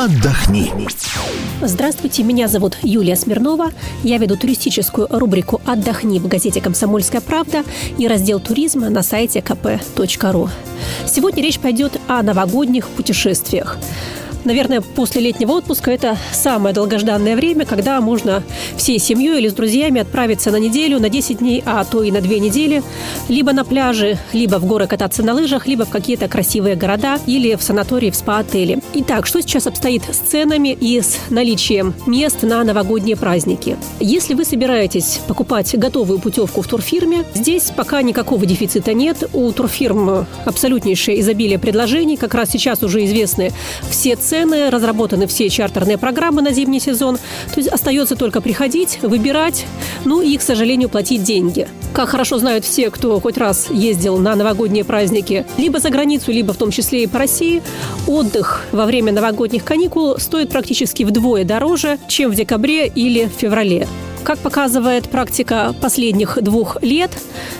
отдохни. Здравствуйте, меня зовут Юлия Смирнова. Я веду туристическую рубрику «Отдохни» в газете «Комсомольская правда» и раздел туризма на сайте kp.ru. Сегодня речь пойдет о новогодних путешествиях. Наверное, после летнего отпуска это самое долгожданное время, когда можно всей семьей или с друзьями отправиться на неделю, на 10 дней, а то и на 2 недели, либо на пляже, либо в горы кататься на лыжах, либо в какие-то красивые города или в санатории, в спа-отеле. Итак, что сейчас обстоит с ценами и с наличием мест на новогодние праздники? Если вы собираетесь покупать готовую путевку в турфирме, здесь пока никакого дефицита нет. У турфирм абсолютнейшее изобилие предложений. Как раз сейчас уже известны все цены цены, разработаны все чартерные программы на зимний сезон. То есть остается только приходить, выбирать, ну и, к сожалению, платить деньги. Как хорошо знают все, кто хоть раз ездил на новогодние праздники либо за границу, либо в том числе и по России, отдых во время новогодних каникул стоит практически вдвое дороже, чем в декабре или в феврале. Как показывает практика последних двух лет,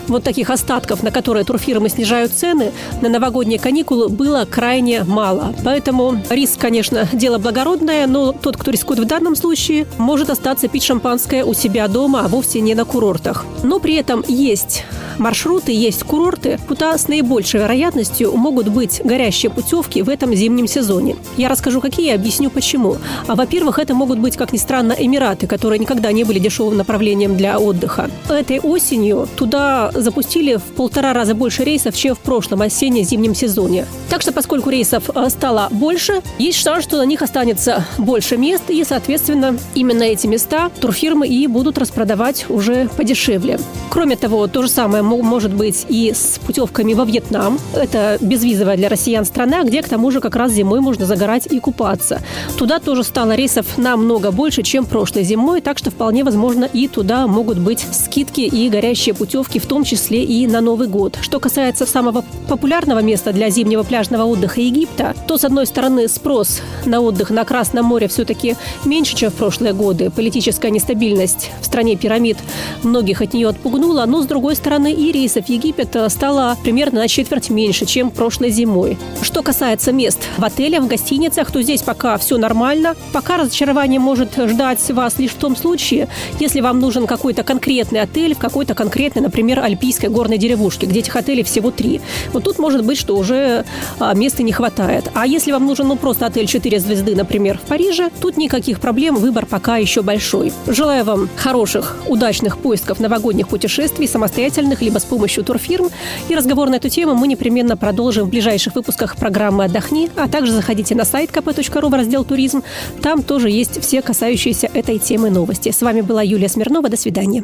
вот таких остатков, на которые турфирмы снижают цены, на новогодние каникулы было крайне мало. Поэтому риск, конечно, дело благородное, но тот, кто рискует в данном случае, может остаться пить шампанское у себя дома, а вовсе не на курортах. Но при этом есть маршруты, есть курорты, куда с наибольшей вероятностью могут быть горящие путевки в этом зимнем сезоне. Я расскажу, какие, и объясню почему. А, во-первых, это могут быть, как ни странно, Эмираты, которые никогда не были дешевым направлением для отдыха. Этой осенью туда запустили в полтора раза больше рейсов, чем в прошлом осенне-зимнем сезоне. Так что, поскольку рейсов э, стало больше, есть шанс, что на них останется больше мест, и, соответственно, именно эти места турфирмы и будут распродавать уже подешевле. Кроме того, то же самое может быть и с путевками во Вьетнам. Это безвизовая для россиян страна, где к тому же как раз зимой можно загорать и купаться. Туда тоже стало рейсов намного больше, чем прошлой зимой, так что вполне возможно возможно, и туда могут быть скидки и горящие путевки, в том числе и на Новый год. Что касается самого популярного места для зимнего пляжного отдыха Египта, то, с одной стороны, спрос на отдых на Красном море все-таки меньше, чем в прошлые годы. Политическая нестабильность в стране пирамид многих от нее отпугнула, но, с другой стороны, и рейсов в Египет стало примерно на четверть меньше, чем прошлой зимой. Что касается мест в отелях, в гостиницах, то здесь пока все нормально. Пока разочарование может ждать вас лишь в том случае, если вам нужен какой-то конкретный отель в какой-то конкретной, например, альпийской горной деревушке, где этих отелей всего три, вот тут может быть, что уже а, места не хватает. А если вам нужен ну, просто отель 4 звезды, например, в Париже, тут никаких проблем, выбор пока еще большой. Желаю вам хороших, удачных поисков новогодних путешествий, самостоятельных, либо с помощью турфирм. И разговор на эту тему мы непременно продолжим в ближайших выпусках программы «Отдохни», а также заходите на сайт kp.ru в раздел «Туризм». Там тоже есть все касающиеся этой темы новости. С вами была Юлия Смирнова. До свидания.